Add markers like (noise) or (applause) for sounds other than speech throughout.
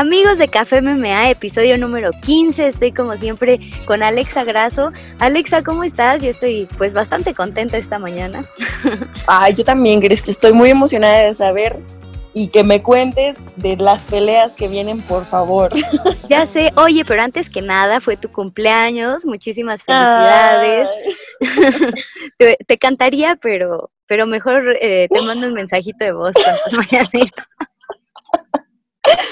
Amigos de Café MMA, episodio número 15. Estoy como siempre con Alexa Graso. Alexa, ¿cómo estás? Yo estoy pues bastante contenta esta mañana. (laughs) Ay, yo también, Gris, estoy muy emocionada de saber y que me cuentes de las peleas que vienen, por favor. (laughs) Ya sé, oye, pero antes que nada fue tu cumpleaños, muchísimas felicidades. (laughs) te, cantaría, pero, pero mejor eh, te mando un mensajito de voz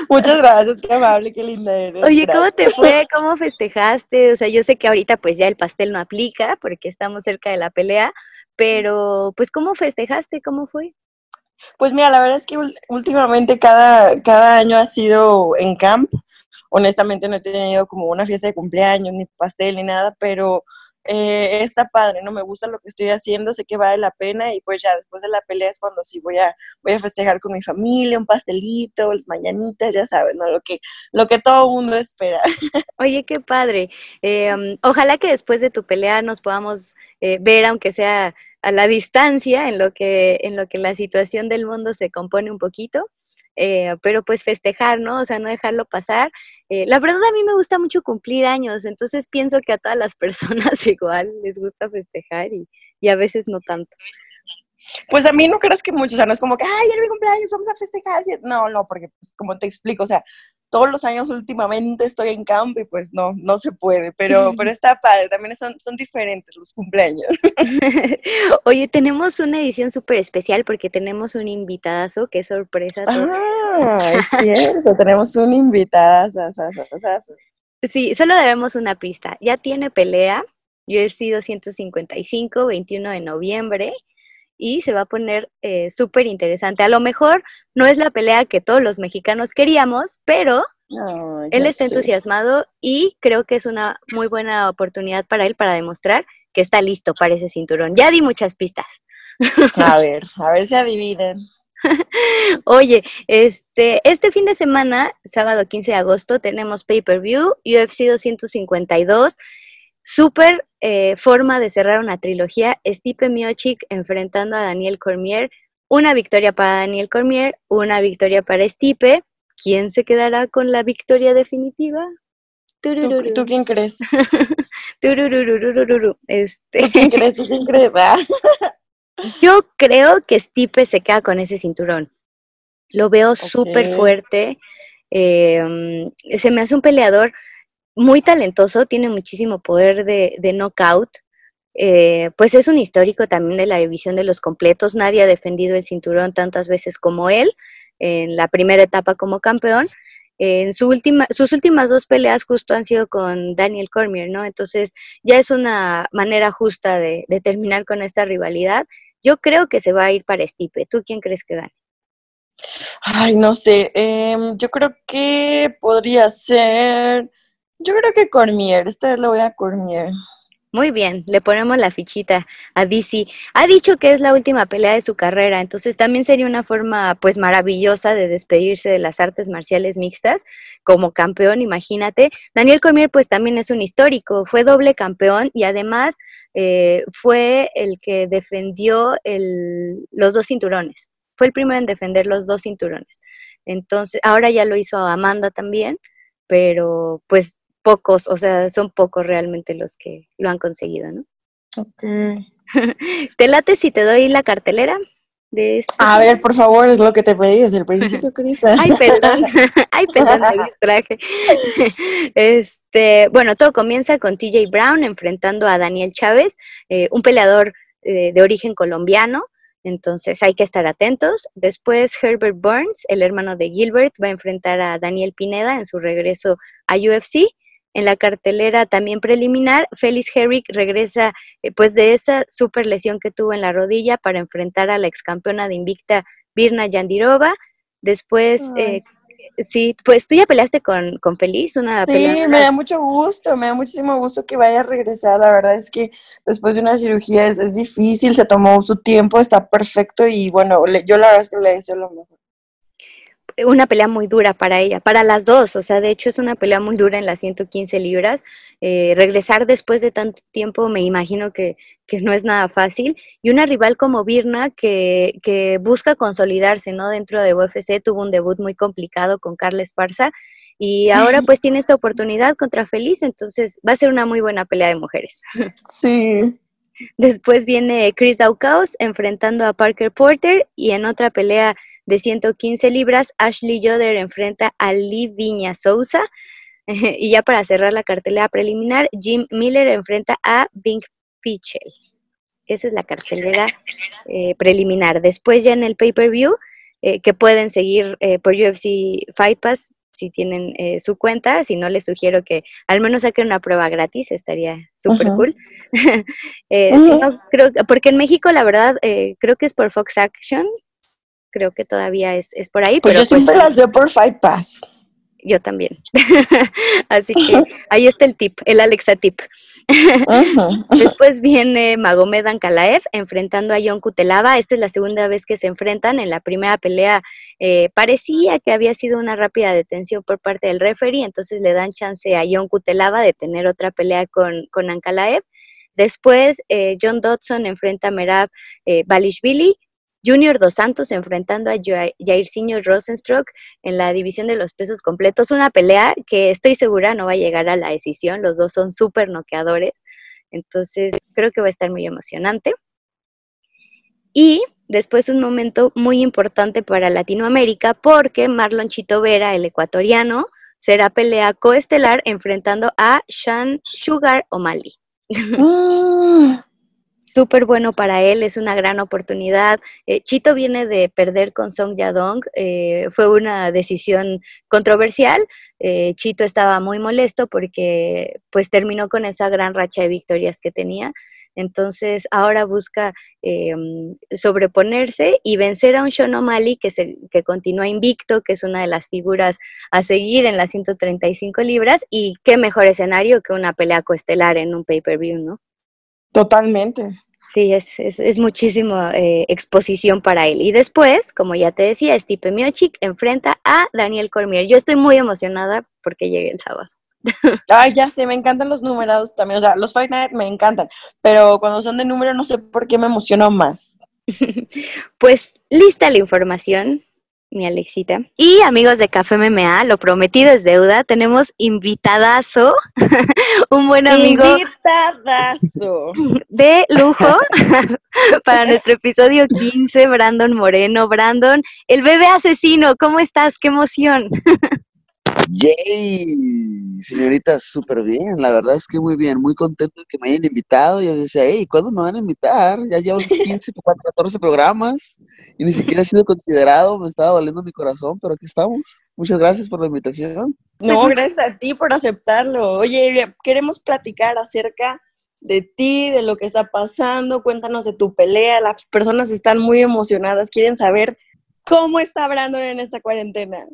Muchas gracias, qué amable, qué linda eres. Oye, ¿cómo te fue? ¿Cómo festejaste? O sea, yo sé que ahorita pues ya el pastel no aplica porque estamos cerca de la pelea, pero pues ¿cómo festejaste? ¿Cómo fue? Pues mira, la verdad es que últimamente cada, cada año ha sido en camp. Honestamente no he tenido como una fiesta de cumpleaños, ni pastel, ni nada, pero eh, está padre, ¿no? Me gusta lo que estoy haciendo, sé que vale la pena y pues ya después de la pelea es cuando sí voy a, voy a festejar con mi familia, un pastelito, las mañanitas, ya sabes, ¿no? Lo que, lo que todo mundo espera. (laughs) Oye, qué padre. Eh, ojalá que después de tu pelea nos podamos eh, ver, aunque sea a la distancia, en lo que, en lo que la situación del mundo se compone un poquito. Eh, pero pues festejar, ¿no? O sea, no dejarlo pasar. Eh, la verdad a mí me gusta mucho cumplir años, entonces pienso que a todas las (laughs) personas igual les gusta festejar y, y a veces no tanto. Pues a mí no creas que mucho, o sea, es como que, ay, era mi cumpleaños, vamos a festejar. No, no, porque pues, como te explico, o sea, todos los años últimamente estoy en campo y pues no, no se puede, pero, (laughs) pero está padre, también son, son diferentes los cumpleaños. (laughs) Oye, tenemos una edición súper especial porque tenemos un invitadazo, qué sorpresa. Ah, es (laughs) cierto, tenemos un invitadazo. Sí, solo debemos una pista, ya tiene pelea, yo he sido 155, 21 de noviembre, y se va a poner eh, súper interesante. A lo mejor no es la pelea que todos los mexicanos queríamos, pero él está entusiasmado y creo que es una muy buena oportunidad para él para demostrar que está listo para ese cinturón. Ya di muchas pistas. A (laughs) ver, a ver si adivinen. (laughs) Oye, este, este fin de semana, sábado 15 de agosto, tenemos pay-per-view, UFC 252. Súper eh, forma de cerrar una trilogía, Stipe Miocic enfrentando a Daniel Cormier, una victoria para Daniel Cormier, una victoria para Stipe. ¿Quién se quedará con la victoria definitiva? ¿Tú, quién crees? (laughs) este. ¿Tú quién crees? ¿Tú quién crees? Ah. (laughs) Yo creo que Stipe se queda con ese cinturón. Lo veo súper fuerte. Em, se me hace un peleador muy talentoso, tiene muchísimo poder de, de knockout. Eh, pues es un histórico también de la división de los completos. Nadie ha defendido el cinturón tantas veces como él en la primera etapa como campeón. En su última, sus últimas dos peleas justo han sido con Daniel Cormier, ¿no? Entonces ya es una manera justa de, terminar con esta rivalidad. Yo creo que se va a ir para Stipe. ¿Tú quién crees que gane? Ay, no sé. Em, yo creo que podría ser yo creo que Cormier, esta vez lo voy a Cormier. Muy bien, le ponemos la fichita a DC. Ha dicho que es la última pelea de su carrera, entonces también sería una forma pues maravillosa de despedirse de las artes marciales mixtas como campeón, imagínate. Daniel Cormier pues también es un histórico, fue doble campeón y además eh, fue el que defendió el, los dos cinturones, fue el primero en defender los dos cinturones. Entonces, ahora ya lo hizo Amanda también, pero pues pocos, o sea, son pocos realmente los que lo han conseguido, ¿no? Ok. (laughs) ¿Te late si te doy la cartelera? De este A ver, por favor, es lo que te pedí desde el principio, (laughs) Crisa. Ay, perdón. (laughs) Ay, perdón, me distraje. Este, bueno, todo comienza con TJ Brown enfrentando a Daniel Chávez, eh, un peleador eh, de origen colombiano. Entonces hay que estar atentos. Después Herbert Burns, el hermano de Gilbert, va a enfrentar a Daniel Pineda en su regreso a UFC. En la cartelera también preliminar, Félix Herrick regresa eh, pues de esa super lesión que tuvo en la rodilla para enfrentar a la ex campeona de Invicta Virna Yandirova. Después, eh, sí, pues tú ya peleaste con, con Feliz, una sí, me da mucho gusto, me da muchísimo gusto que vaya a regresar. La verdad es que después de una cirugía es, difícil, se tomó su tiempo, está perfecto y bueno, yo la verdad es que le deseo lo mejor. Una pelea muy dura para ella, para las dos, o sea, de hecho es una pelea muy dura en las 115 libras. Eh, regresar después de tanto tiempo me imagino que, que, no es nada fácil. Y una rival como Virna que, que busca consolidarse, ¿no? Dentro de UFC tuvo un debut muy complicado con Carla Esparza y ahora pues tiene esta oportunidad contra Feliz, entonces va a ser una muy buena pelea de mujeres. (laughs) Sí. Después viene Chris Daukaus enfrentando a Parker Porter y en otra pelea de 115 libras, Ashley Yoder enfrenta a Lee Viña Souza. (laughs) y ya para cerrar la cartelera preliminar, Jim Miller enfrenta a Bing Pichel. Esa es la cartelera eh, preliminar. Después ya en el pay-per-view, eh, que pueden seguir eh, por UFC Fight Pass si tienen su cuenta, si no les sugiero que al menos saquen una prueba gratis, estaría súper cool. (laughs) creo, porque en México la verdad creo que es por Fox Action, creo que todavía es, es por ahí. Pues pero yo siempre pues las veo por Fight Pass. Yo también. (laughs) Así que ahí está el tip, el Alexa tip. (laughs) Después viene Magomed Ankalaev enfrentando a John Kutelava. Esta es la segunda vez que se enfrentan. En la primera pelea eh, parecía que había sido una rápida detención por parte del referee, entonces le dan chance a John Kutelava de tener otra pelea con, con Ankalaev. Después, eh, John Dodson enfrenta a Merab eh, Balishvili. Junior Dos Santos enfrentando a Jairzinho Rosenstruck en la división de los pesos completos. Una pelea que estoy segura no va a llegar a la decisión. Los dos son súper noqueadores. Entonces creo que va a estar muy emocionante. Y después un momento muy importante para Latinoamérica porque Marlon Chito Vera, el ecuatoriano, será pelea coestelar enfrentando a Sean Sugar O'Malley. (laughs) Ah súper bueno para él, es una gran oportunidad. Eh, Chito viene de perder con Song Yadong, eh, fue una decisión controversial. Eh, Chito estaba muy molesto porque pues terminó con esa gran racha de victorias que tenía. Entonces ahora busca sobreponerse y vencer a un Sean O'Malley que, se, que continúa invicto, que es una de las figuras a seguir en las 135 libras. Y qué mejor escenario que una pelea coestelar en un pay-per-view, ¿no? Totalmente. Sí, es, es, es muchísimo eh, exposición para él. Y después, como ya te decía, Stipe Miocic enfrenta a Daniel Cormier. Yo estoy muy emocionada porque llegue el sábado. (laughs) Ay, ya sé, me encantan los numerados también. O sea, los Fight Night me encantan, pero cuando son de número no sé por qué me emociono más. (laughs) pues lista la información mi Alexita. Y amigos de Café MMA, lo prometido es deuda, tenemos invitadazo, (laughs) un buen amigo. Invitadazo. (laughs) De lujo (laughs) para nuestro episodio 15, Brandon Moreno. Brandon, el bebé asesino, ¿cómo estás? ¡Qué emoción! Yay, señorita, súper bien. La verdad es que muy bien, muy contento de que me hayan invitado. Yo decía, hey, ¿cuándo me van a invitar? Ya llevo (laughs) 15, 14 programas y ni siquiera he sido considerado. Me estaba doliendo mi corazón, pero aquí estamos. Muchas gracias por la invitación. No, gracias a ti por aceptarlo. Oye, queremos platicar acerca de ti, de lo que está pasando. Cuéntanos de tu pelea. Las personas están muy emocionadas, quieren saber cómo está Brandon en esta cuarentena.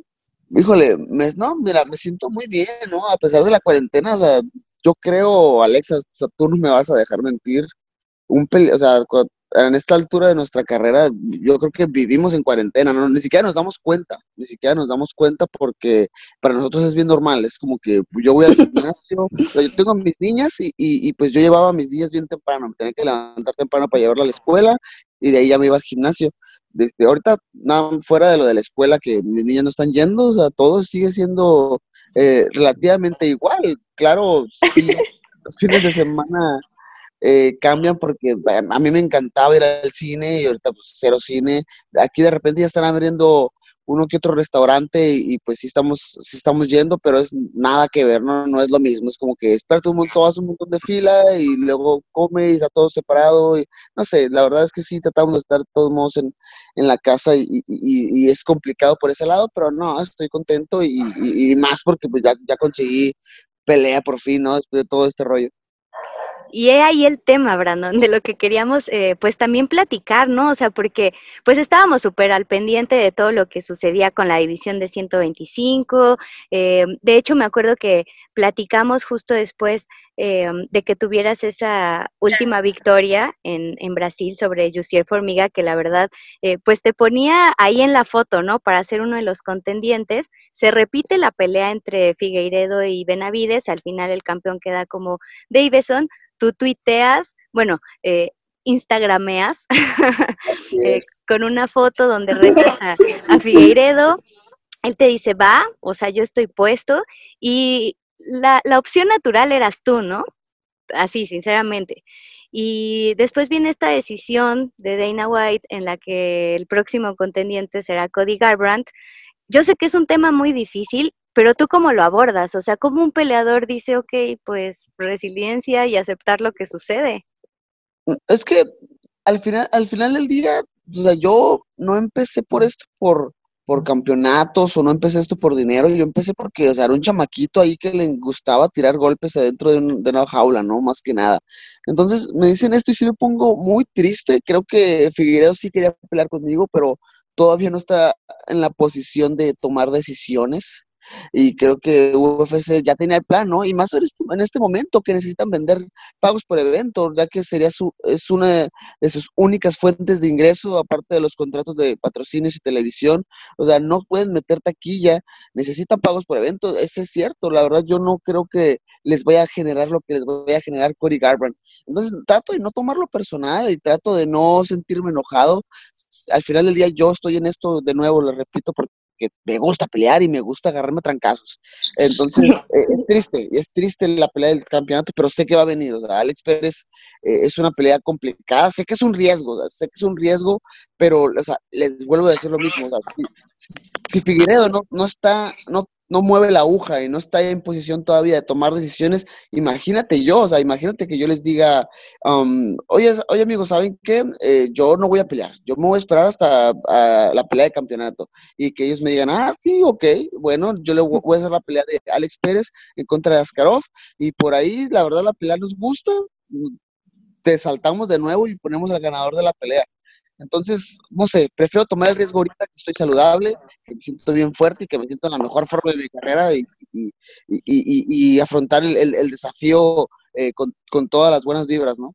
Híjole, me, no, mira, me siento muy bien, ¿no? A pesar de la cuarentena, o sea, yo creo, Alexa, tú no me vas a dejar mentir, un o sea, en esta altura de nuestra carrera, yo creo que vivimos en cuarentena, ¿no? Ni siquiera nos damos cuenta, ni siquiera nos damos cuenta porque para nosotros es bien normal, es como que yo voy al gimnasio, (laughs) yo tengo a mis niñas y, y, pues yo llevaba a mis niñas bien temprano, me tenía que levantar temprano para llevarla a la escuela y de ahí ya me iba al gimnasio. Desde ahorita, nada fuera de lo de la escuela que mis niñas no están yendo, o sea, todo sigue siendo eh, relativamente igual. Claro, (laughs) los fines de semana eh, cambian porque a mí me encantaba ir al cine y ahorita pues cero cine. Aquí de repente ya están abriendo uno que otro restaurante y, pues sí estamos, sí estamos yendo, pero es nada que ver, no, no es lo mismo, es como que espérate un montón, hace un montón de fila y luego come y está todo separado y no sé, la verdad es que sí tratamos de estar todos modos en, la casa y, y, es complicado por ese lado, pero no, estoy contento y, más porque pues ya, ya conseguí pelea por fin, ¿no? Después de todo este rollo. Y he ahí el tema, Brandon, de lo que queríamos eh, pues también platicar, ¿no? O sea, porque pues estábamos súper al pendiente de todo lo que sucedía con la división de 125. Eh, de hecho, me acuerdo que platicamos justo después eh, de que tuvieras esa última victoria en, en Brasil sobre Jussier Formiga, que la verdad pues te ponía ahí en la foto, ¿no? Para ser uno de los contendientes. Se repite la pelea entre Figueiredo y Benavides, al final el campeón queda como Davison tú tuiteas, bueno, eh, instagrameas (laughs) eh, con una foto donde (laughs) retas a, Figueiredo, él te dice, va, o sea, yo estoy puesto, y la, la opción natural eras tú, ¿no? Así, sinceramente. Y después viene esta decisión de Dana White en la que el próximo contendiente será Cody Garbrandt. Yo sé que es un tema muy difícil pero tú cómo lo abordas, o sea, como un peleador dice, ok, pues resiliencia y aceptar lo que sucede. Mm, es que al final, al final del día, o sea, yo no empecé por esto por, por campeonatos o no empecé esto por dinero, yo empecé porque, o sea, era un chamaquito ahí que le gustaba tirar golpes adentro de, una jaula, ¿no? Más que nada. Entonces me dicen esto y sí me pongo muy triste, creo que Figueiredo sí quería pelear conmigo, pero todavía no está en la posición de tomar decisiones y creo que UFC ya tenía el plan, ¿no? Y más en este, en este momento que necesitan vender pagos por evento, ya que sería su, es una de sus únicas fuentes de ingreso, aparte de los contratos de patrocinios y televisión. O sea, no pueden meter taquilla, necesitan pagos por evento, eso es cierto. La verdad, yo no creo que les vaya a generar lo que les vaya a generar Cody Garbrandt. Entonces, trato de no tomarlo personal y trato de no sentirme enojado. Al final del día, yo estoy en esto, de nuevo, lo repito, porque que me gusta pelear y me gusta agarrarme trancazos. Entonces, eh, es triste, es triste la pelea del campeonato, pero sé que va a venir. Alex Pérez eh, es una pelea complicada, sé que es un riesgo, sé que es un riesgo, pero les vuelvo a decir lo mismo. si, si, Figueredo no, no está, no no mueve la aguja y no está en posición todavía de tomar decisiones, imagínate yo, o sea, imagínate que yo les diga, um, oye, oye amigos, ¿saben qué? Eh, yo no voy a pelear, yo me voy a esperar hasta la pelea de campeonato y que ellos me digan, ah, sí, ok, bueno, yo le voy a hacer la pelea de Alex Pérez en contra de Askarov y por ahí, la verdad, la pelea nos gusta, te saltamos de nuevo y ponemos al ganador de la pelea. Entonces, no sé, prefiero tomar el riesgo ahorita que estoy saludable, que me siento bien fuerte y que me siento en la mejor forma de mi carrera y, y, afrontar el, desafío eh, con, todas las buenas vibras, ¿no?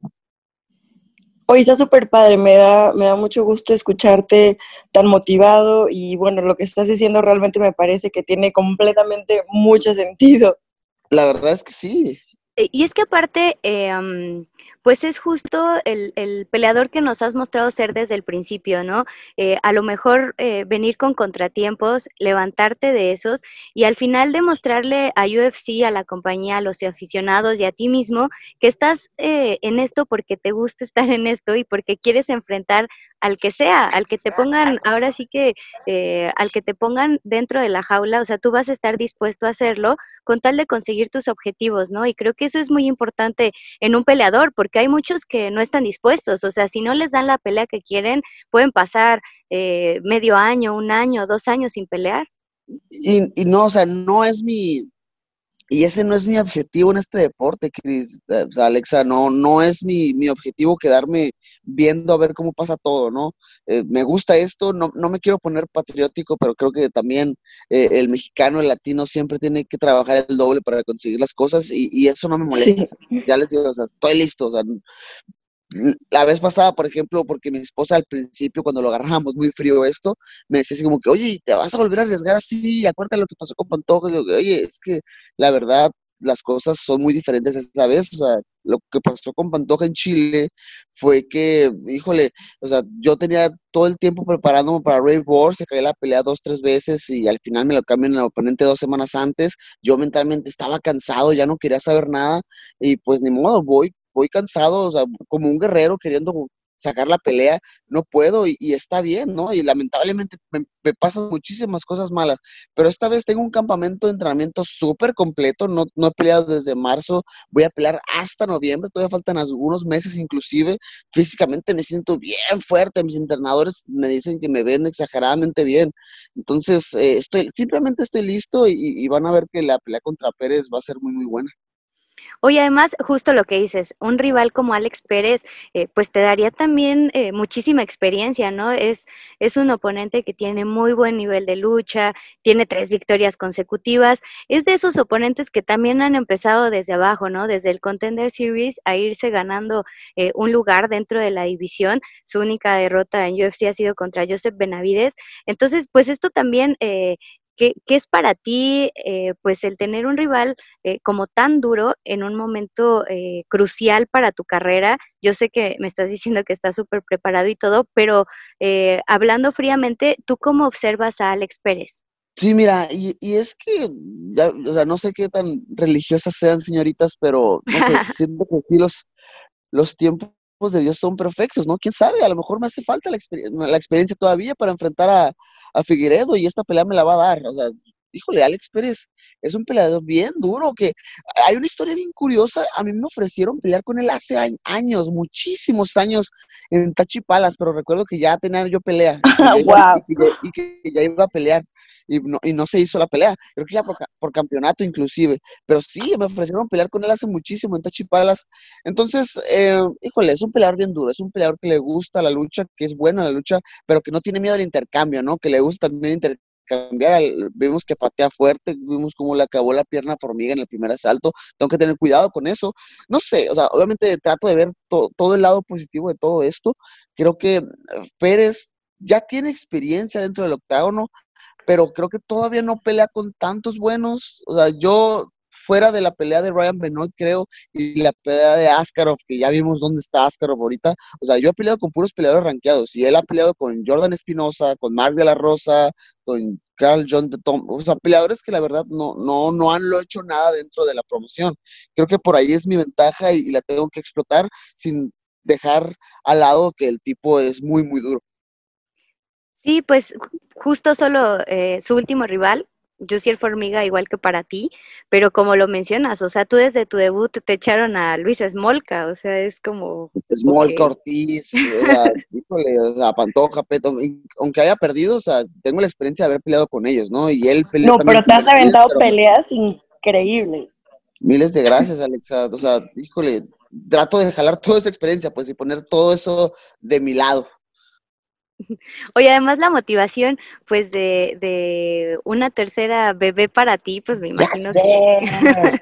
Hoy está súper padre, me da, me da mucho gusto escucharte tan motivado y bueno, lo que estás diciendo realmente me parece que tiene completamente mucho sentido. La verdad es que sí. Y es que aparte, eh, pues es justo el, el, peleador que nos has mostrado ser desde el principio, ¿no? Eh, a lo mejor eh, venir con contratiempos, levantarte de esos y al final demostrarle a UFC, a la compañía, a los aficionados y a ti mismo que estás eh, en esto porque te gusta (laughs) estar en esto y porque quieres enfrentar al que sea, al que te pongan, ahora sí que, eh, al que te pongan dentro de la jaula, o sea, tú vas a estar dispuesto a hacerlo con tal de conseguir tus objetivos, ¿no? Y creo que eso es muy importante en un peleador, porque hay muchos que no están dispuestos, o sea, si no les dan la pelea que quieren, pueden pasar eh, medio año, un año, dos años sin pelear. Y, y no, o sea, no es mi, y ese no es mi objetivo en este deporte, Chris, eh, o sea, Alexa, no, no es mi, mi, objetivo quedarme viendo a ver cómo pasa todo, ¿no? Eh, me gusta esto, no, no, me quiero poner patriótico, pero creo que también eh, el mexicano, el latino siempre tiene que trabajar el doble para conseguir las cosas y, y eso no me molesta. Ya les digo, o sea, estoy listo, o sea, la vez pasada, por ejemplo, porque mi esposa al principio, cuando lo agarramos muy frío esto, me decía así como que, oye, ¿te vas a volver a arriesgar así? Acuérdate lo que pasó con Pantoja. Y yo, oye, es que la verdad, las cosas son muy diferentes esa vez. O sea, lo que pasó con Pantoja en Chile fue que, híjole, o sea, yo tenía todo el tiempo preparándome para Ray Wars, se caía la pelea dos, tres veces y al final me lo cambian el oponente dos semanas antes. Yo mentalmente estaba cansado, ya no quería saber nada y pues ni modo, voy voy cansado, o sea, como un guerrero queriendo sacar la pelea, no puedo y, está bien, ¿no? Y lamentablemente me, pasan muchísimas cosas malas, pero esta vez tengo un campamento de entrenamiento súper completo, no, no he peleado desde marzo, voy a pelear hasta noviembre, todavía faltan algunos meses inclusive, físicamente me siento bien fuerte, mis entrenadores me dicen que me ven exageradamente bien, entonces eh, estoy, simplemente estoy listo y van a ver que la pelea contra Pérez va a ser muy, muy buena. Oye, además, justo lo que dices, un rival como Alex Pérez, eh, pues te daría también eh, muchísima experiencia, ¿no? Es, es un oponente que tiene muy buen nivel de lucha, tiene tres victorias consecutivas, es de esos oponentes que también han empezado desde abajo, ¿no? Desde el Contender Series a irse ganando eh, un lugar dentro de la división. Su única derrota en UFC ha sido contra Joseph Benavides. Entonces, pues esto también ¿Qué, es para ti, eh, pues, el tener un rival eh, como tan duro en un momento eh, crucial para tu carrera? Yo sé que me estás diciendo que estás súper preparado y todo, pero hablando fríamente, ¿tú cómo observas a Alex Pérez? Sí, mira, y, es que, o sea, no sé qué tan religiosas sean, señoritas, pero no sé, (laughs) siento que sí los, los tiempos de Dios son perfectos, ¿no? ¿Quién sabe? A lo mejor me hace falta la, la experiencia todavía para enfrentar a, a, Figueredo y esta pelea me la va a dar. O sea, híjole, Alex Pérez es un peleador bien duro, que hay una historia bien curiosa. A mí me ofrecieron pelear con él hace años, muchísimos años en Tachipalas, pero recuerdo que ya tenía yo pelea. wow. (laughs) y que ya iba a pelear y no, y no se hizo la pelea. Creo que ya por, campeonato inclusive. Pero sí, me ofrecieron pelear con él hace muchísimo en Tachipalas. Entonces, eh, híjole, es un peleador bien duro, es un peleador que le gusta la lucha, que es bueno la lucha, pero que no tiene miedo al intercambio, ¿no? Que le gusta también intercambiar. Vimos que patea fuerte, vimos cómo le acabó la pierna formiga en el primer asalto. Tengo que tener cuidado con eso. No sé, o sea, obviamente trato de ver todo el lado positivo de todo esto. Creo que eh, Pérez ya tiene experiencia dentro del octágono, pero creo que todavía no pelea con tantos buenos. O sea, yo fuera de la pelea de Ryan Benoit, creo, y la pelea de Askarov, que ya vimos dónde está Askarov ahorita, o sea, yo he peleado con puros peleadores rankeados, y él ha peleado con Jordan Espinosa, con Mark de la Rosa, con Carl John de Tom, o sea, peleadores que la verdad no, no, no han lo hecho nada dentro de la promoción. Creo que por ahí es mi ventaja y la tengo que explotar sin dejar al lado que el tipo es muy, muy duro. Sí, pues justo solo eh, su último rival, Jussier Formiga, igual que para ti, pero como lo mencionas, o sea, tú desde tu debut te echaron a Luis Smolka, o sea, es como... Smolka, Ortiz, (laughs) híjole, o sea, Pantoja, Peto, aunque haya perdido, o sea, tengo la experiencia de haber peleado con ellos, ¿no? Y él peleó. No, pero te has aventado peleas increíbles. Miles de (laughs) gracias, Alexa, o sea, híjole, trato de jalar toda esa experiencia, pues, y poner todo eso de mi lado. (laughs) Oye, además la motivación, pues, de, de una tercera bebé para ti, pues me imagino que...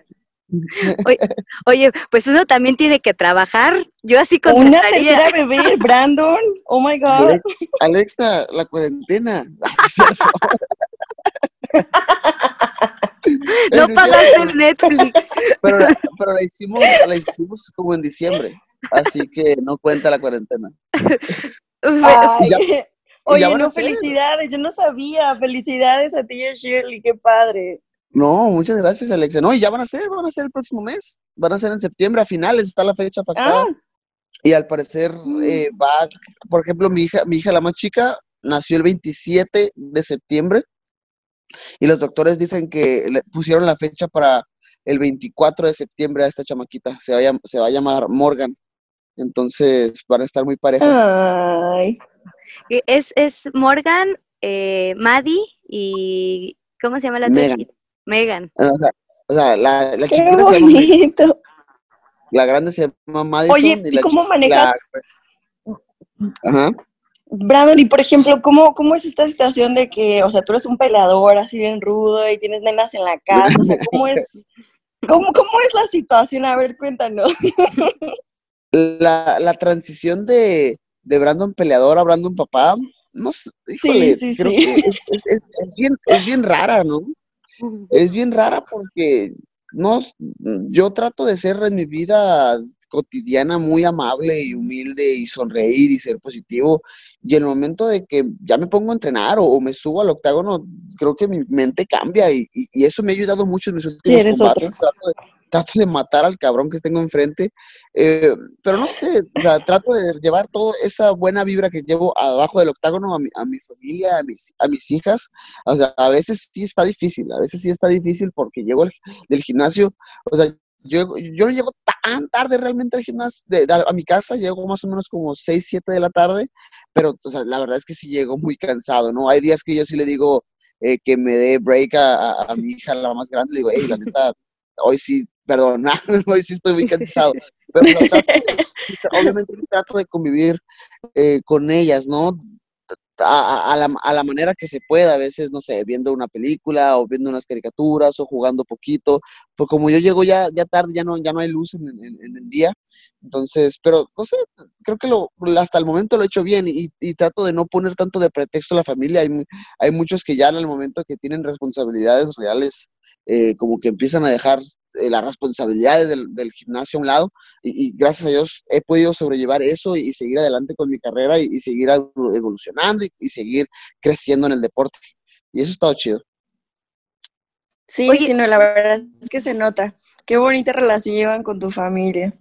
(laughs) oye, pues uno también tiene que trabajar. Yo así con Una tercera bebé, (laughs) Brandon. Oh my God. Alexa, la cuarentena. no pagaste el Netflix. Pero, pero la, hicimos, la hicimos como en diciembre. Así que no cuenta la cuarentena. (laughs) oye, no, felicidades, yo no sabía. Felicidades a ti y a Shirley, qué padre. No, muchas gracias, Alexa. No, y ya van a ser, van a ser el próximo mes. Van a ser en septiembre, a finales, está la fecha pactada. Ah. Y al parecer mm. eh, va, por ejemplo, mi hija, mi hija la más chica, nació el 27 de septiembre. Y los doctores dicen que le pusieron la fecha para el 24 de septiembre a esta chamaquita. Se va se va a llamar Morgan. Entonces van a estar muy parejas. Ay. Es, es Morgan, eh, Maddie y. ¿Cómo se llama la Megan. Megan. O sea, la, la Qué bonito. la grande se llama Madison. Oye, y, cómo manejas? Pues, ajá. Brandon, y por ejemplo, ¿cómo, ¿cómo es esta situación de que, o sea, tú eres un peleador así bien rudo y tienes nenas en la casa? O sea, ¿cómo es, (laughs) cómo, cómo es la situación? A ver, cuéntanos. (laughs) la, la transición de, de Brandon peleador a Brandon papá, no sé, híjole, creo que es, bien, es bien rara, ¿no? Es bien rara porque no, yo trato de ser en mi vida cotidiana muy amable y humilde y sonreír y ser positivo. Y en el momento de que ya me pongo a entrenar o, me subo al octágono, creo que mi mente cambia y, y, eso me ha ayudado mucho en mis últimos sí, combates trato de matar al cabrón que tengo enfrente, eh, pero no sé, trato de llevar toda esa buena vibra que llevo abajo del octágono a mi, a mi familia, a mis, a mis hijas. O sea, a veces sí está difícil, a veces sí está difícil porque llego del gimnasio, o sea, yo, yo llego tan tarde realmente al gimnasio, a mi casa, llego más o menos como 6, 7 de la tarde, pero o sea, la verdad es que sí llego muy cansado, ¿no? Hay días que yo sí le digo eh, que me dé break a, a, mi hija, la más grande, le digo, hey, la neta, hoy sí, perdón, (laughs) hoy sí estoy muy cansado, pero obviamente trato de convivir eh, con ellas, ¿no? A, la, a, la, manera que se pueda, a veces, no sé, viendo una película o viendo unas caricaturas o jugando poquito, porque como yo llego ya, ya tarde, ya no, ya no hay luz en, en el día, entonces, pero no sé, creo que lo, hasta el momento lo he hecho bien y, trato de no poner tanto de pretexto a la familia. Hay, hay muchos que ya en el momento que tienen responsabilidades reales, eh, como que empiezan a dejar eh, las responsabilidades del, gimnasio a un lado y, gracias a Dios he podido sobrellevar eso y, seguir adelante con mi carrera y, seguir evolucionando y, seguir creciendo en el deporte. Y eso ha estado chido. Sí, sí, no, la verdad es que se nota. Qué bonita relación llevan con tu familia.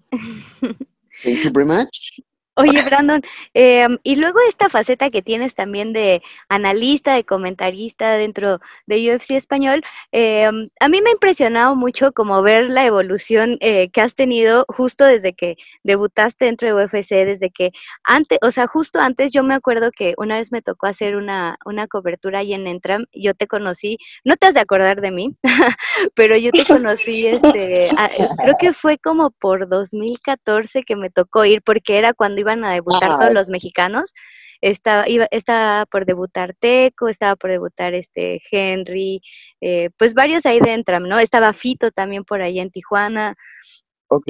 Thank you very much. Oye, Brandon, em, y luego esta faceta que tienes también de analista, de comentarista dentro de UFC Español, em, a mí me ha impresionado mucho como ver la evolución eh, que has tenido justo desde que debutaste dentro de UFC, desde que antes, o sea, justo antes yo me acuerdo que una vez me tocó hacer una, una cobertura ahí en Entram, yo te conocí, no te has de acordar de mí, (laughs) pero yo te conocí, este, creo que fue como por 2014 que me tocó ir, porque era cuando iban a debutar todos los mexicanos. Estaba, iba, estaba por debutar Teco, estaba por debutar este Henry, eh, pues varios ahí dentro, ¿no? Estaba Fito también por ahí en Tijuana.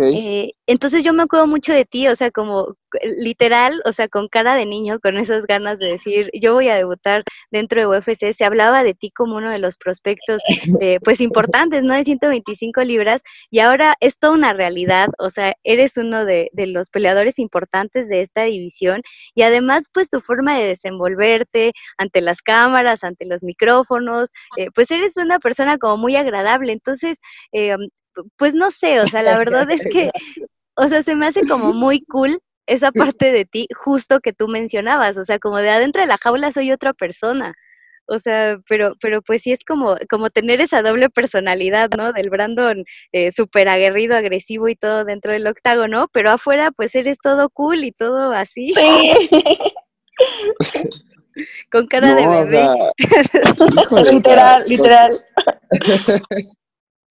Eh, entonces yo me acuerdo mucho de ti, o sea, como literal, o sea, con cara de niño, con esas ganas de decir, yo voy a debutar dentro de UFC, se hablaba de ti como uno de los prospectos, eh, pues importantes, ¿no? De 125 libras, y ahora es toda una realidad, o sea, eres uno de, los peleadores importantes de esta división, y además, pues tu forma de desenvolverte ante las cámaras, ante los micrófonos, eh, pues eres una persona como muy agradable, entonces, eh, pues no sé, o sea, la (laughs) verdad es que, o sea, se me hace como muy cool esa (laughs) parte de ti, justo que tú mencionabas, o sea, como de adentro de la jaula soy otra persona. O sea, pero, pero pues sí es como, como tener esa doble personalidad, ¿no? Del Brandon eh, súper aguerrido, agresivo y todo dentro del octágono, pero afuera pues eres todo cool y todo así. Sí. (laughs) Con cara de bebé. literal, literal.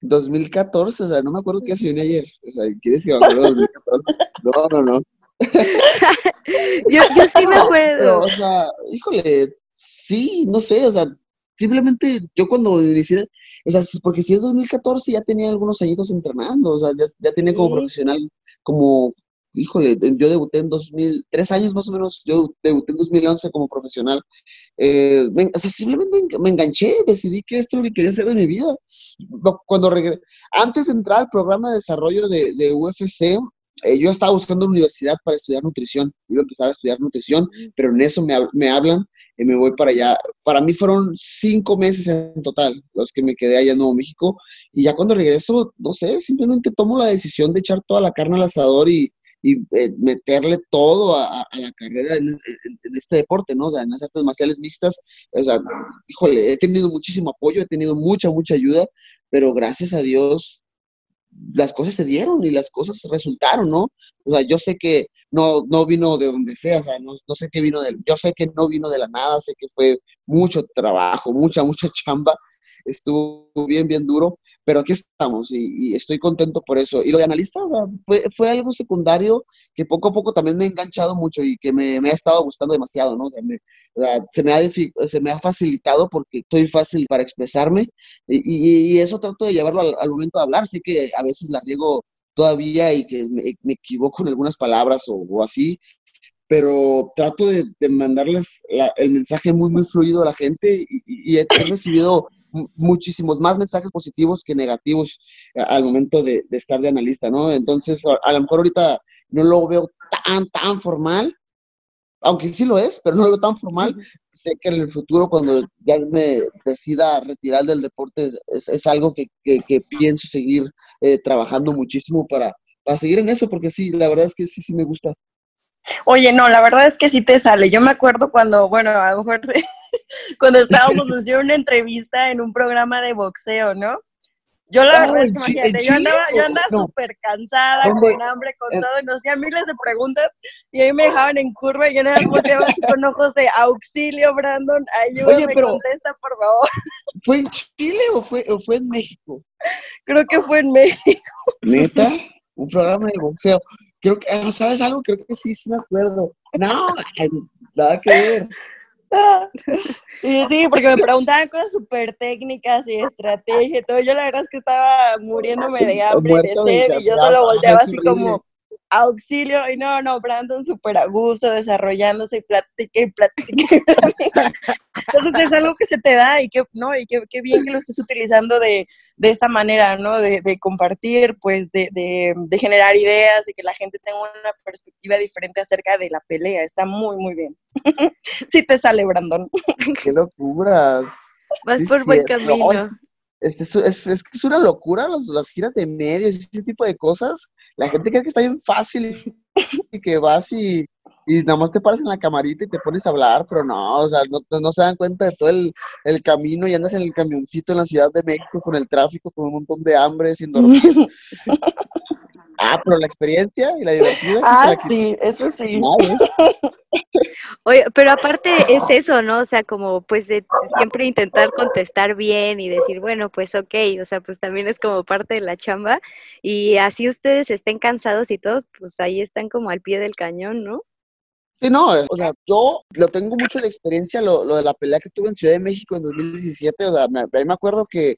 2014, o sea, no me acuerdo qué hace ayer. O sea, ¿quieres que me acuerdo de 2014? (laughs) No, no, no. (laughs) yo, yo sí me acuerdo. o sea, híjole, sí, no sé, o sea, simplemente yo cuando inicié, o sea, porque si es 2014 ya tenía algunos añitos entrenando, o sea, ya, ya tenía como profesional, como híjole, yo debuté en 2000, tres años más o menos, yo debuté en 2011 como profesional. Eh, o sea, simplemente me enganché, decidí que esto es lo que quería hacer de mi vida. Cuando regresé, antes de entrar al programa de desarrollo de, UFC, eh, yo estaba buscando una universidad para estudiar nutrición, iba a empezar a estudiar nutrición, pero en eso me, me hablan y me voy para allá. Para mí fueron cinco meses en total los que me quedé allá en Nuevo México y ya cuando regreso, no sé, simplemente tomo la decisión de echar toda la carne al asador y, y eh, meterle todo a, la carrera en, este deporte, ¿no? O sea, en las artes marciales mixtas, o sea, híjole, he tenido muchísimo apoyo, he tenido mucha, mucha ayuda, pero gracias a Dios las cosas se dieron y las cosas resultaron, ¿no? O sea, yo sé que no, no vino de donde sea, o sea, no, no sé qué vino de, yo sé que no vino de la nada, sé que fue mucho trabajo, mucha, mucha (laughs) chamba, estuvo bien, bien duro, pero aquí estamos y, estoy contento por eso. Y lo de analista fue, algo secundario que poco a poco también me ha enganchado mucho y que me, ha estado gustando demasiado, ¿no? O sea, se, me ha, se me ha facilitado porque soy fácil para expresarme y, eso trato de llevarlo al, momento de hablar. Sí que a veces la riego todavía y que me, equivoco en algunas palabras o, así, pero trato de, mandarles el mensaje muy, muy fluido a la gente y, he recibido muchísimos más mensajes positivos que negativos al momento de, estar de analista, ¿no? Entonces, a, lo mejor ahorita no lo veo tan, tan formal, aunque sí lo es, pero no lo veo tan formal. Sé que en el futuro, cuando ya me decida retirar del deporte, es, algo que, pienso seguir eh, trabajando muchísimo para, para seguir en eso, porque sí, la verdad es que sí, sí me gusta. Oye, no, la verdad es que sí te sale. Yo me acuerdo cuando, bueno, a lo mejor (laughs) cuando estábamos haciendo una entrevista en un programa de boxeo, ¿no? Yo la verdad es que imagínate, yo andaba, yo andaba súper cansada, con hambre, con todo, y nos hacían miles de preguntas, y ahí me dejaban en curva, y yo nada más volteaba así con ojos de auxilio, Brandon, ayúdame, Oye, pero, contesta, por favor. (laughs) ¿Fue en Chile o fue, o fue en México? Creo que fue en México. ¿Neta? Un programa de boxeo. Creo que, ah, ¿sabes algo? Creo que sí, sí me acuerdo. No, (laughs) nada que ver. (laughs) Y sí, porque me preguntaban cosas súper técnicas y estrategia y todo. Yo la verdad es que estaba muriéndome de (laughs) hambre y de sed y yo solo volteaba así como, auxilio, y no, no, Brandon súper a gusto, desarrollándose y platica y platica. Entonces es algo que se te da y que, ¿no? Y qué, bien que lo estés utilizando de, de esta manera, ¿no? De, de compartir, pues, de, de, generar ideas, y que la gente tenga una perspectiva diferente acerca de la pelea. Está muy, muy bien. (laughs) sí te sale, Brandon. ¡Qué locuras! Vas por buen camino. Es, es, es, una locura los, las giras de medios ese tipo de cosas. La gente cree que está bien fácil y que vas y, y nada más te paras en la camarita y te pones a hablar, pero no, o sea, no, no se dan cuenta de todo el, el, camino y andas en el camioncito en la Ciudad de México con el tráfico, con un montón de hambre, sin (laughs) dormir. ah, pero la experiencia y la diversión. Ah, sí, eso sí. (laughs) (laughs) Oye, pero aparte es eso, ¿no? O sea, como pues de siempre intentar contestar bien y decir, bueno, pues ok, o sea, pues también es como parte de la chamba y así ustedes estén cansados y todos, pues ahí están como al pie del cañón, ¿no? Sí, no, o sea, yo lo tengo mucho de experiencia, lo, lo, de la pelea que tuve en Ciudad de México en 2017, o sea, me, me acuerdo que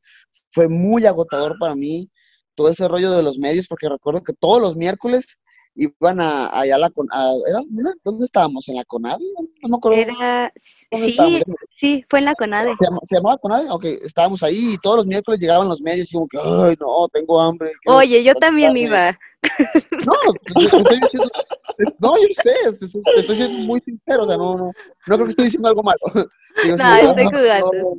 fue muy agotador para mí todo ese rollo de los medios, porque recuerdo que todos los miércoles iban a, allá a la a, ¿era, ¿dónde estábamos? ¿En la CONADE? No me acuerdo. Era, sí, sí, fue en la CONADE. ¿Se, llamaba CONADE? Ok, estábamos ahí y todos los miércoles llegaban los medios y como que, ay, no, tengo hambre. Oye, yo también iba. No, estoy diciendo, no, yo sé, estoy, siendo muy sincero, o sea, no, no, no creo que estoy diciendo algo malo. (laughs) no, estoy jugando.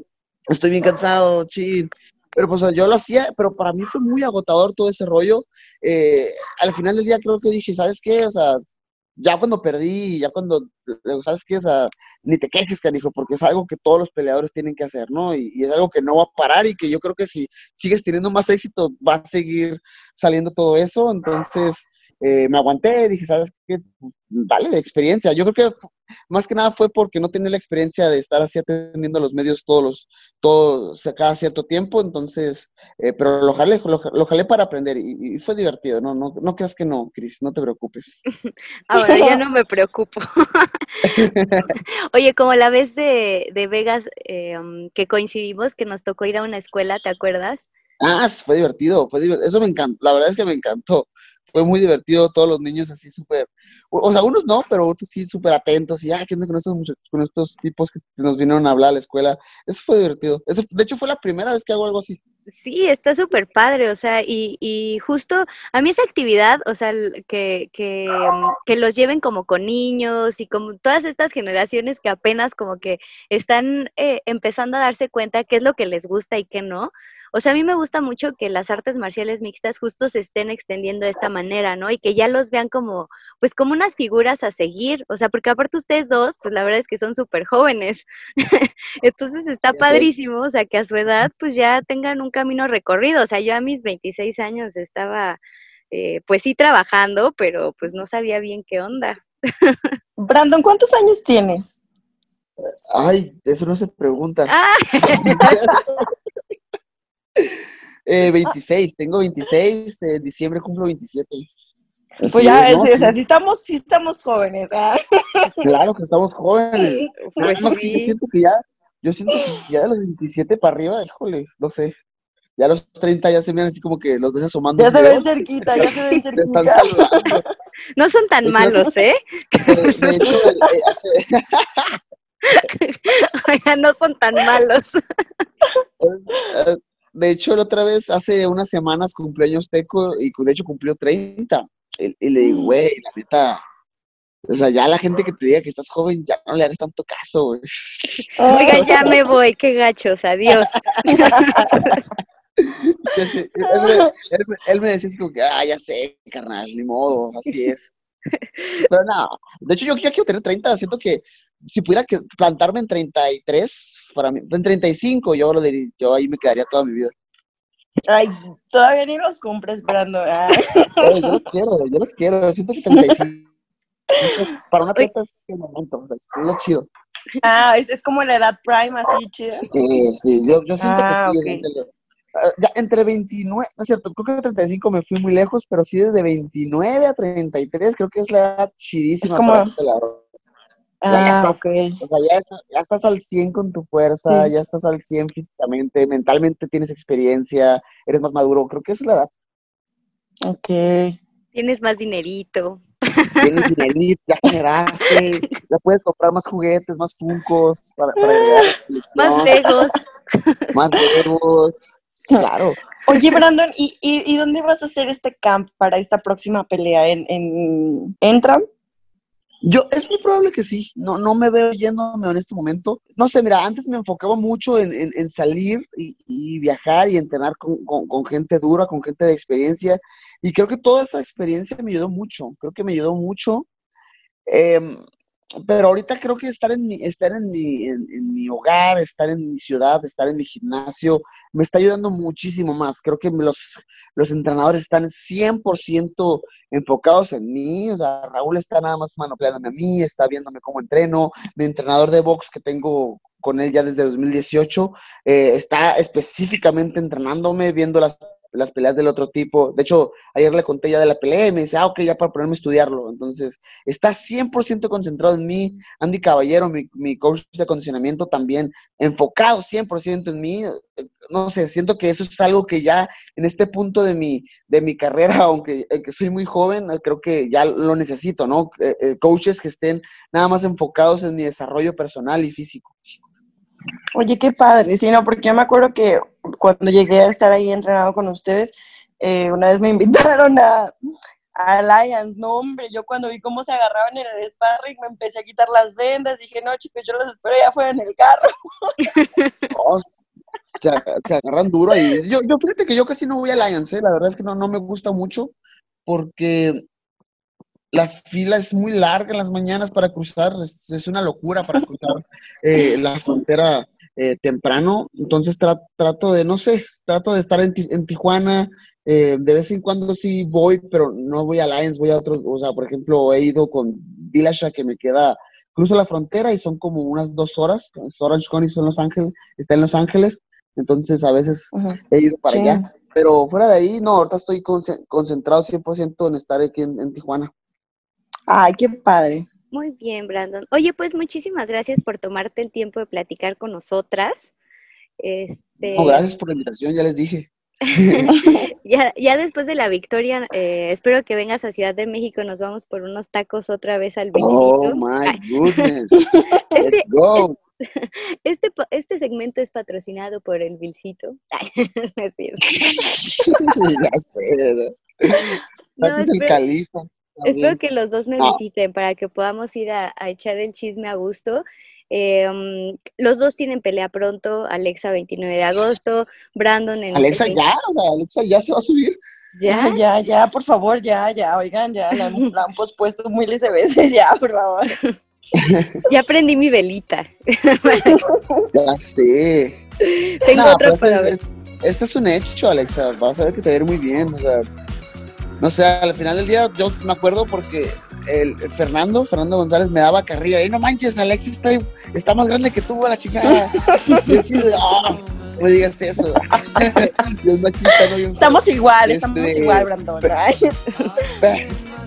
estoy bien cansado, chin. Pero pues yo lo hacía, pero para mí fue muy agotador todo ese rollo. Eh, al final del día creo que dije, ¿sabes qué? O sea, ya cuando perdí, ya cuando, ¿sabes qué? O sea, ni te quejes, canijo, porque es algo que todos los peleadores tienen que hacer, ¿no? Y, y, es algo que no va a parar y que yo creo que si sigues teniendo más éxito, va a seguir saliendo todo eso. Entonces, eh, me aguanté, dije, ¿sabes qué? Pues, dale, de experiencia. Yo creo que más que nada fue porque no tenía la experiencia de estar así atendiendo a los medios todos los, todos, cada cierto tiempo, entonces, eh, pero lo jalé, lo, jalé para aprender y, fue divertido, no, no, no creas que no, Cris, no te preocupes. (laughs) Ahora ya no me preocupo. (laughs) Oye, como la vez de, de Vegas eh, que coincidimos, que nos tocó ir a una escuela, ¿te acuerdas? Ah, fue divertido, fue divertido, eso me encantó, la verdad es que me encantó fue muy divertido, todos los niños así súper, o, sea, unos no, pero otros sí súper atentos, y, ah, ¿qué onda con estos, con estos tipos que nos vinieron a hablar a la escuela? Eso fue divertido. Eso, de hecho, fue la primera vez que hago algo así. Sí, está súper padre, o sea, y, y justo a mí esa actividad, o sea, que, que, que, los lleven como con niños y como todas estas generaciones que apenas como que están eh, empezando a darse cuenta qué es lo que les gusta y qué no, o sea, a mí me gusta mucho que las artes marciales mixtas justo se estén extendiendo de esta manera, ¿no? Y que ya los vean como, pues como unas figuras a seguir, o sea, porque aparte ustedes dos, pues la verdad es que son súper jóvenes. (laughs) Entonces está padrísimo, o sea, que a su edad pues ya tengan un camino recorrido. O sea, yo a mis 26 años estaba, eh, pues sí trabajando, pero pues no sabía bien qué onda. Brandon, ¿cuántos años tienes? Ay, eso no se pregunta. Ah. (laughs) (laughs) Eh, 26, tengo 26, en diciembre cumplo 27. pues ya, o sea, sí estamos, sí estamos jóvenes. ¿ah? (laughs) Claro que estamos jóvenes. Pues yo siento que ya, yo siento que ya de los 27 para arriba, híjole, no sé. Ya los 30 ya se ven así como que los ves asomando. Ya se ven cerquita, ya se ven (laughs) cerquita. No son tan malos, (laughs) ¿eh? De, hecho, eh, Oiga, no son tan malos. De hecho, la otra vez, hace unas semanas, cumpleaños Teco, y de hecho cumplió 30. Y, le digo, mm. güey, la neta, o sea, ya la gente que te diga que estás joven, ya no le hagas tanto caso, güey. Oiga, ya me voy, qué gachos, adiós. (laughs) él, me decía así como que, ah, ya sé, carnal, ni modo, así es. (laughs) Pero no, de hecho yo ya quiero tener 30, siento que si pudiera que plantarme en 33, para mí, en 35, yo lo diría, yo ahí me quedaría toda mi vida. Ay, todavía ni los compro esperando. yo los quiero, yo los quiero, siento que 35. para una atleta es el momento, o sea, es lo chido. Ah, es, es como la edad prime, así chida. Sí, sí, yo, yo siento que ah, sí. ah, ya entre 29, no es cierto, creo que 35 me fui muy lejos, pero sí desde 29 a 33 creo que es la edad chidísima como... para pelador. Ah, ya, estás, okay. o sea, ya, ya, estás al 100 con tu fuerza, sí. ya estás al 100 físicamente, mentalmente tienes experiencia, eres más maduro, creo que esa es la edad. Ok. Tienes más dinerito. Tienes dinerito, ya generaste, (laughs) ya puedes comprar más juguetes, más funcos para, para agregar Más legos. Más legos, claro. Oye, Brandon, ¿y, y, ¿y, dónde vas a hacer este camp para esta próxima pelea? ¿En, en Entram? Yo, es muy probable que sí, no, no me veo yéndome en este momento. No sé, mira, antes me enfocaba mucho en, en, salir y, y, viajar y entrenar con, con, con, gente dura, con gente de experiencia. Y creo que toda esa experiencia me ayudó mucho, creo que me ayudó mucho. Eh, pero ahorita creo que estar en mi, estar en mi, en, mi hogar, estar en mi ciudad, estar en mi gimnasio, me está ayudando muchísimo más. Creo que los, los entrenadores están 100% enfocados en mí. O sea, Raúl está nada más manopleándome a mí, está viéndome cómo entreno. Mi entrenador de box que tengo con él ya desde 2018 eh, está específicamente entrenándome, viendo las las peleas del otro tipo. De hecho, ayer le conté ya de la pelea y me dice, ah, ok, ya para ponerme a estudiarlo. Entonces, está 100% concentrado en mí. Andy Caballero, mi, mi coach de acondicionamiento, también enfocado 100% en mí. No sé, siento que eso es algo que ya en este punto de mi, de mi carrera, (laughs) aunque que soy muy joven, creo que ya lo necesito, ¿no? Eh, coaches que estén nada más enfocados en mi desarrollo personal y físico. Oye, qué padre, sí, no, porque yo me acuerdo que cuando llegué a estar ahí entrenado con ustedes, eh, una vez me (laughs) invitaron a, a Alliance, no hombre, yo cuando vi cómo se agarraban en el sparring me empecé a quitar las vendas, dije, no chicos, yo los espero ya fuera en el carro. (laughs) (laughs) oh, se, agarran duro ahí. Yo, yo fíjate que yo casi no voy a Alliance, ¿eh? la verdad es que no, no me gusta mucho porque la fila es muy larga en las mañanas para cruzar, es, es una locura para cruzar eh, la frontera eh, temprano, entonces tra trato de, no sé, trato de estar en, en Tijuana, eh, de vez en cuando sí voy, pero no voy a Lions, voy a otros, o sea, por ejemplo, he ido con Dilasha que me queda, cruzo la frontera y son como unas dos horas, Orange County son Los Ángeles, está en Los Ángeles, entonces a veces uh -huh. he ido para sí. allá, pero fuera de ahí, no, ahorita estoy concentrado 100% en estar aquí en, en Tijuana. Ay, qué padre. Muy bien, Brandon. Oye, pues muchísimas gracias por tomarte el tiempo de platicar con nosotras. Este... No, gracias por la invitación, ya les dije. (laughs) ya, ya después de la victoria, eh, espero que vengas a Ciudad de México, nos vamos por unos tacos otra vez al Benito. Oh my (laughs) goodness. este, Let's go. (laughs) Este, este segmento es patrocinado por el Vilcito. no es el califa. Espero que los dos me No. visiten para que podamos ir a, a echar el chisme a gusto. Eh, um, los dos tienen pelea pronto, Alexa 29 de agosto, Brandon en Alexa el- ya, o sea, Alexa ya se va a subir. ¿Ya? Ya, ya, ya, por favor, ya, ya, oigan, ya, la, la han pospuesto miles de veces, (laughs) ya, por favor. (laughs) Ya prendí mi velita. (laughs) Ya sé. Tengo No, otra pero para este, ver. es- este es un hecho, Alexa. Vas a ver que te va a ir muy bien. O sea, no sé, al final del día yo me acuerdo porque el, el Fernando, Fernando González me daba carrilla. Y no manches, Alexa está, está más grande que tú, a la chingada. (laughs) Y yo así de, "Ah, no digas eso. (laughs) Estamos igual, Este- estamos igual, Brandon.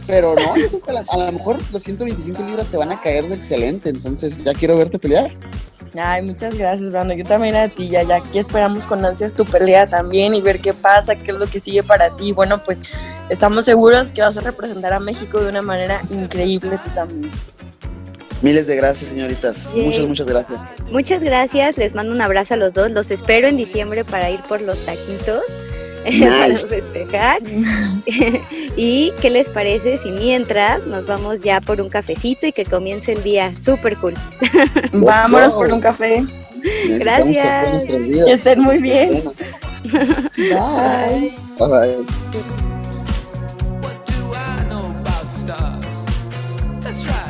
Pero no, yo creo que a, lo mejor los 125 libras te van a caer de excelente. Entonces ya quiero verte pelear. Ay, muchas gracias, Brandon. Yo también a ti, ya, ya aquí esperamos con ansias tu pelea también y ver qué pasa, qué es lo que sigue para ti. Bueno, pues estamos seguros que vas a representar a México de una manera increíble tú también. Miles de gracias, señoritas. Yay. Muchas, muchas gracias. Muchas gracias, les mando un abrazo a los dos. Los espero en diciembre para ir por los taquitos. (laughs) para Nice. festejar. (laughs) ¿Y qué les parece si mientras nos vamos ya por un cafecito y que comience el día? Súper cool. (laughs) Vámonos por un café. Gracias. Que estén muy bien. Bye. bye, bye. that's right.